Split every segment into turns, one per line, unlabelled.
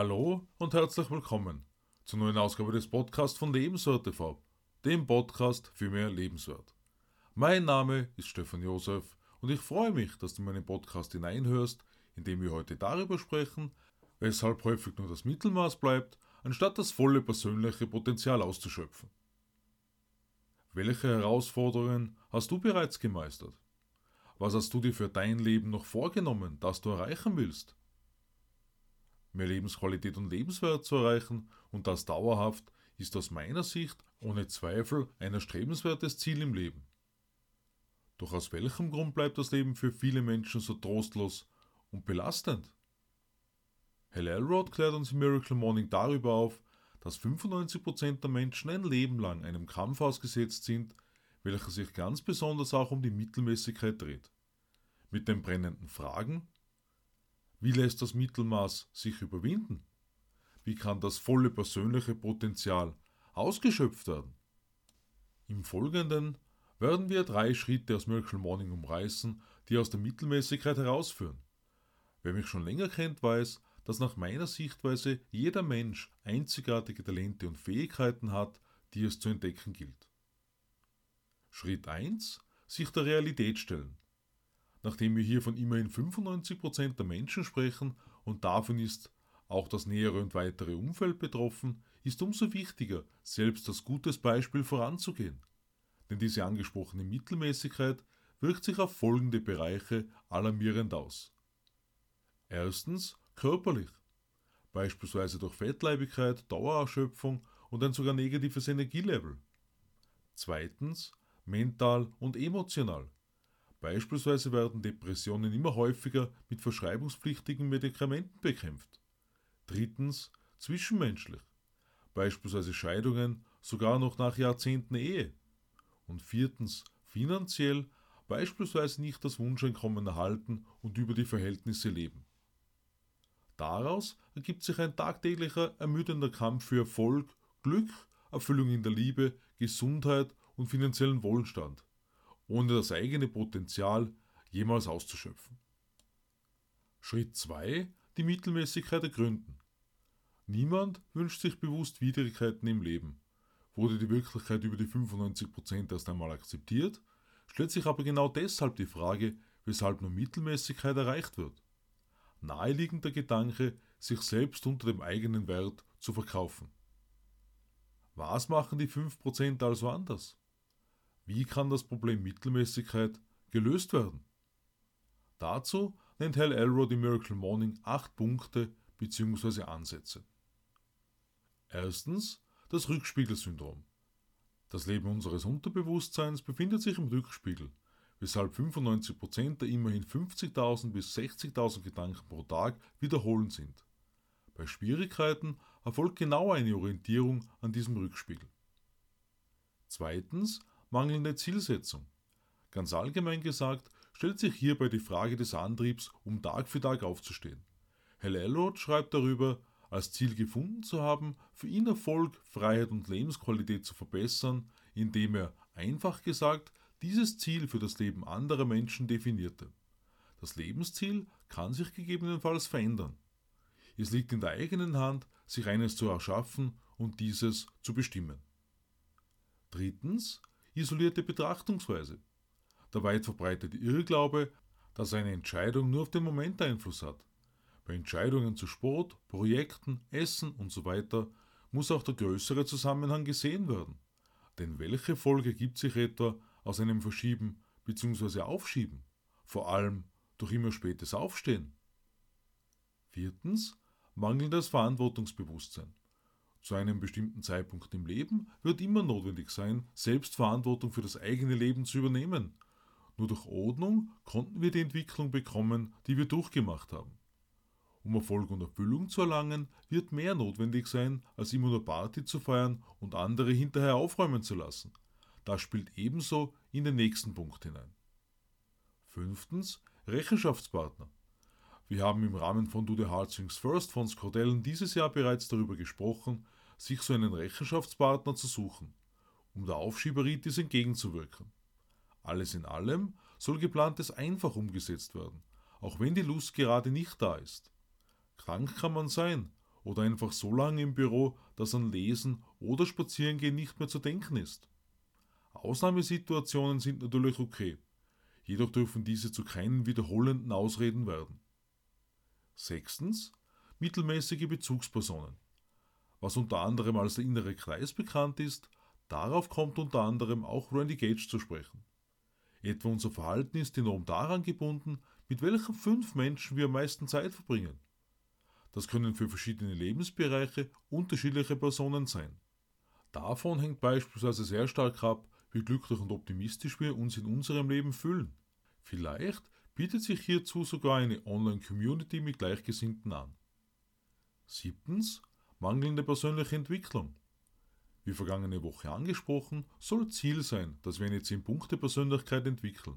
Hallo und herzlich willkommen zur neuen Ausgabe des Podcasts von Lebenswert TV, dem Podcast für mehr Lebenswert. Mein Name ist Stefan Josef und ich freue mich, dass du meinen Podcast hineinhörst, in dem wir heute darüber sprechen, weshalb häufig nur das Mittelmaß bleibt, anstatt das volle persönliche Potenzial auszuschöpfen. Welche Herausforderungen hast du bereits gemeistert? Was hast du dir für dein Leben noch vorgenommen, das du erreichen willst? Mehr Lebensqualität und Lebenswert zu erreichen und das dauerhaft, ist aus meiner Sicht ohne Zweifel ein erstrebenswertes Ziel im Leben. Doch aus welchem Grund bleibt das Leben für viele Menschen so trostlos und belastend? Hal Elrod klärt uns im Miracle Morning darüber auf, dass 95% der Menschen ein Leben lang einem Kampf ausgesetzt sind, welcher sich ganz besonders auch um die Mittelmäßigkeit dreht. Mit den brennenden Fragen, wie lässt das Mittelmaß sich überwinden? Wie kann das volle persönliche Potenzial ausgeschöpft werden? Im Folgenden werden wir drei Schritte aus Miracle Morning umreißen, die aus der Mittelmäßigkeit herausführen. Wer mich schon länger kennt, weiß, dass nach meiner Sichtweise jeder Mensch einzigartige Talente und Fähigkeiten hat, die es zu entdecken gilt. Schritt 1. Sich der Realität stellen. Nachdem wir hier von immerhin 95% der Menschen sprechen und davon ist auch das nähere und weitere Umfeld betroffen, ist umso wichtiger, selbst als gutes Beispiel voranzugehen. Denn diese angesprochene Mittelmäßigkeit wirkt sich auf folgende Bereiche alarmierend aus. Erstens körperlich, beispielsweise durch Fettleibigkeit, Dauererschöpfung und ein sogar negatives Energielevel. Zweitens mental und emotional, Beispielsweise werden Depressionen immer häufiger mit verschreibungspflichtigen Medikamenten bekämpft. Drittens zwischenmenschlich. Beispielsweise Scheidungen sogar noch nach Jahrzehnten Ehe. Und viertens finanziell, beispielsweise nicht das Wunscheinkommen erhalten und über die Verhältnisse leben. Daraus ergibt sich ein tagtäglicher ermüdender Kampf für Erfolg, Glück, Erfüllung in der Liebe, Gesundheit und finanziellen Wohlstand ohne das eigene Potenzial jemals auszuschöpfen. Schritt 2. Die Mittelmäßigkeit ergründen. Niemand wünscht sich bewusst Widrigkeiten im Leben. Wurde die Wirklichkeit über die 95% erst einmal akzeptiert, stellt sich aber genau deshalb die Frage, weshalb nur Mittelmäßigkeit erreicht wird. Naheliegender Gedanke, sich selbst unter dem eigenen Wert zu verkaufen. Was machen die 5% also anders? Wie kann das Problem Mittelmäßigkeit gelöst werden? Dazu nennt Hal Elrod im Miracle Morning acht Punkte bzw. Ansätze. Erstens das Rückspiegelsyndrom. Das Leben unseres Unterbewusstseins befindet sich im Rückspiegel, weshalb 95% der immerhin 50.000 bis 60.000 Gedanken pro Tag wiederholend sind. Bei Schwierigkeiten erfolgt genau eine Orientierung an diesem Rückspiegel. Zweitens mangelnde Zielsetzung. Ganz allgemein gesagt stellt sich hierbei die Frage des Antriebs, um Tag für Tag aufzustehen. Hal Elrod schreibt darüber, als Ziel gefunden zu haben, für ihn Erfolg, Freiheit und Lebensqualität zu verbessern, indem er, einfach gesagt, dieses Ziel für das Leben anderer Menschen definierte. Das Lebensziel kann sich gegebenenfalls verändern. Es liegt in der eigenen Hand, sich eines zu erschaffen und dieses zu bestimmen. Drittens, isolierte Betrachtungsweise. Der weit verbreitete Irrglaube, dass eine Entscheidung nur auf den Moment Einfluss hat. Bei Entscheidungen zu Sport, Projekten, Essen usw. So muss auch der größere Zusammenhang gesehen werden. Denn welche Folge gibt sich etwa aus einem Verschieben bzw. Aufschieben? Vor allem durch immer spätes Aufstehen. Viertens, mangelndes Verantwortungsbewusstsein. Zu einem bestimmten Zeitpunkt im Leben wird immer notwendig sein, Selbstverantwortung für das eigene Leben zu übernehmen. Nur durch Ordnung konnten wir die Entwicklung bekommen, die wir durchgemacht haben. Um Erfolg und Erfüllung zu erlangen, wird mehr notwendig sein, als immer nur Party zu feiern und andere hinterher aufräumen zu lassen. Das spielt ebenso in den nächsten Punkt hinein. Fünftens Rechenschaftspartner. Wir haben im Rahmen von Do the Hard Things First von Scordellen dieses Jahr bereits darüber gesprochen, sich so einen Rechenschaftspartner zu suchen, um der Aufschieberitis entgegenzuwirken. Alles in allem soll geplantes einfach umgesetzt werden, auch wenn die Lust gerade nicht da ist. Krank kann man sein oder einfach so lange im Büro, dass an Lesen oder Spazierengehen nicht mehr zu denken ist. Ausnahmesituationen sind natürlich okay, jedoch dürfen diese zu keinen wiederholenden Ausreden werden. Sechstens mittelmäßige Bezugspersonen. Was unter anderem als der innere Kreis bekannt ist, darauf kommt unter anderem auch Randy Gage zu sprechen. Etwa unser Verhalten ist enorm daran gebunden, mit welchen fünf Menschen wir am meisten Zeit verbringen. Das können für verschiedene Lebensbereiche unterschiedliche Personen sein. Davon hängt beispielsweise sehr stark ab, wie glücklich und optimistisch wir uns in unserem Leben fühlen. Vielleicht bietet sich hierzu sogar eine Online-Community mit Gleichgesinnten an. Siebtens. Mangelnde persönliche Entwicklung. Wie vergangene Woche angesprochen, soll Ziel sein, dass wir eine 10-Punkte-Persönlichkeit entwickeln.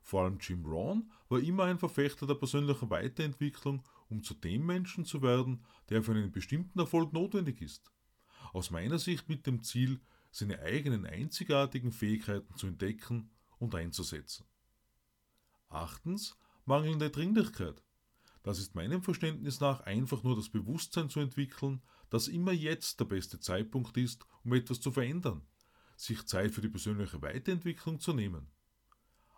Vor allem Jim Brown war immer ein Verfechter der persönlichen Weiterentwicklung, um zu dem Menschen zu werden, der für einen bestimmten Erfolg notwendig ist. Aus meiner Sicht mit dem Ziel, seine eigenen einzigartigen Fähigkeiten zu entdecken und einzusetzen. Achtens, mangelnde Dringlichkeit. Das ist meinem Verständnis nach einfach nur das Bewusstsein zu entwickeln, dass immer jetzt der beste Zeitpunkt ist, um etwas zu verändern, sich Zeit für die persönliche Weiterentwicklung zu nehmen.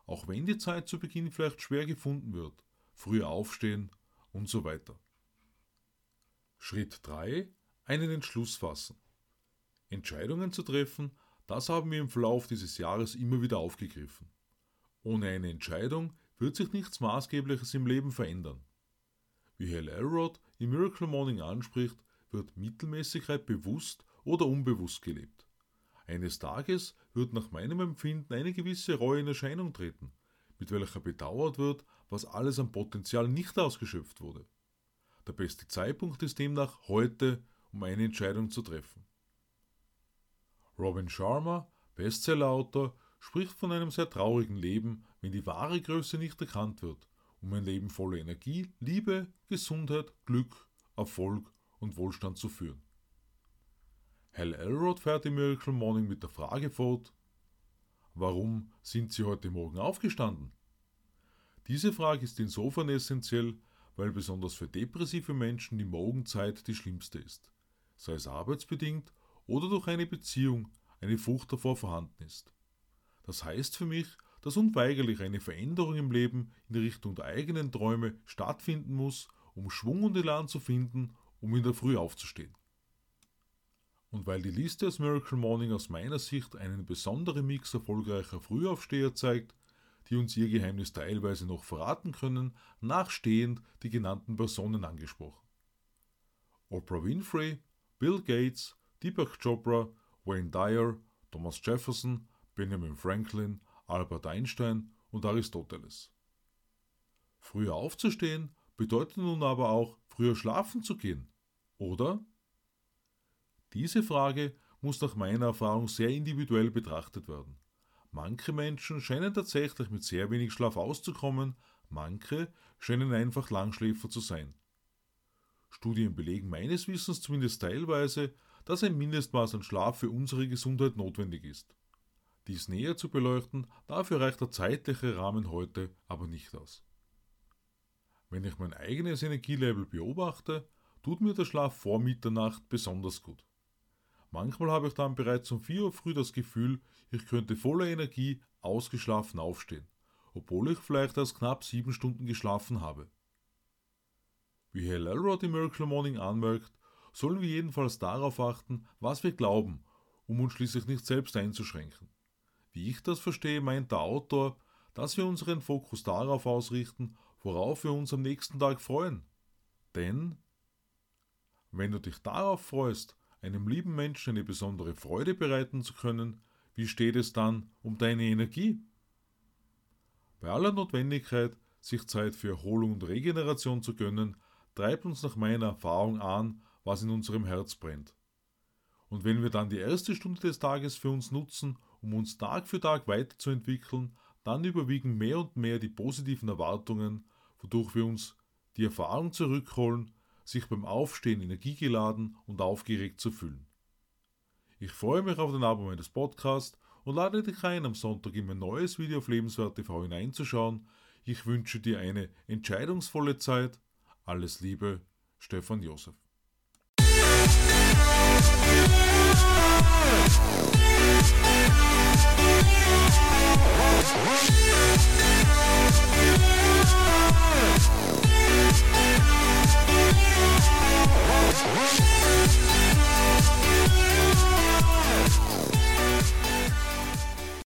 Auch wenn die Zeit zu Beginn vielleicht schwer gefunden wird, früher aufstehen und so weiter. Schritt 3. Einen Entschluss fassen. Entscheidungen zu treffen, das haben wir im Verlauf dieses Jahres immer wieder aufgegriffen. Ohne eine Entscheidung wird sich nichts Maßgebliches im Leben verändern. Wie Hal Elrod im Miracle Morning anspricht, wird Mittelmäßigkeit bewusst oder unbewusst gelebt. Eines Tages wird nach meinem Empfinden eine gewisse Reue in Erscheinung treten, mit welcher bedauert wird, was alles an Potenzial nicht ausgeschöpft wurde. Der beste Zeitpunkt ist demnach heute, um eine Entscheidung zu treffen. Robin Sharma, Bestsellerautor, spricht von einem sehr traurigen Leben, wenn die wahre Größe nicht erkannt wird um ein Leben voller Energie, Liebe, Gesundheit, Glück, Erfolg und Wohlstand zu führen. Hal Elrod fährt im Miracle Morning mit der Frage fort, warum sind Sie heute Morgen aufgestanden? Diese Frage ist insofern essentiell, weil besonders für depressive Menschen die Morgenzeit die schlimmste ist, sei es arbeitsbedingt oder durch eine Beziehung eine Furcht davor vorhanden ist. Das heißt für mich, dass unweigerlich eine Veränderung im Leben in Richtung der eigenen Träume stattfinden muss, um Schwung und Elan zu finden, um in der Früh aufzustehen. Und weil die Liste aus Miracle Morning aus meiner Sicht einen besonderen Mix erfolgreicher Frühaufsteher zeigt, die uns ihr Geheimnis teilweise noch verraten können, nachstehend die genannten Personen angesprochen. Oprah Winfrey, Bill Gates, Deepak Chopra, Wayne Dyer, Thomas Jefferson, Benjamin Franklin, Albert Einstein und Aristoteles. Früher aufzustehen bedeutet nun aber auch früher schlafen zu gehen, oder? Diese Frage muss nach meiner Erfahrung sehr individuell betrachtet werden. Manche Menschen scheinen tatsächlich mit sehr wenig Schlaf auszukommen, manche scheinen einfach Langschläfer zu sein. Studien belegen meines Wissens zumindest teilweise, dass ein Mindestmaß an Schlaf für unsere Gesundheit notwendig ist. Dies näher zu beleuchten, dafür reicht der zeitliche Rahmen heute aber nicht aus. Wenn ich mein eigenes Energielevel beobachte, tut mir der Schlaf vor Mitternacht besonders gut. Manchmal habe ich dann bereits um 4 Uhr früh das Gefühl, ich könnte voller Energie ausgeschlafen aufstehen, obwohl ich vielleicht erst knapp 7 Stunden geschlafen habe. Wie Hal Elrod im Miracle Morning anmerkt, sollen wir jedenfalls darauf achten, was wir glauben, um uns schließlich nicht selbst einzuschränken. Wie ich das verstehe, meint der Autor, dass wir unseren Fokus darauf ausrichten, worauf wir uns am nächsten Tag freuen. Denn, wenn du dich darauf freust, einem lieben Menschen eine besondere Freude bereiten zu können, wie steht es dann um deine Energie? Bei aller Notwendigkeit, sich Zeit für Erholung und Regeneration zu gönnen, treibt uns nach meiner Erfahrung an, was in unserem Herz brennt. Und wenn wir dann die erste Stunde des Tages für uns nutzen, um uns Tag für Tag weiterzuentwickeln, dann überwiegen mehr und mehr die positiven Erwartungen, wodurch wir uns die Erfahrung zurückholen, sich beim Aufstehen energiegeladen und aufgeregt zu fühlen. Ich freue mich auf den Abo meines Podcasts und lade dich ein, am Sonntag in mein neues Video auf Lebenswert TV hineinzuschauen. Ich wünsche dir eine entscheidungsvolle Zeit. Alles Liebe, Stefan Josef.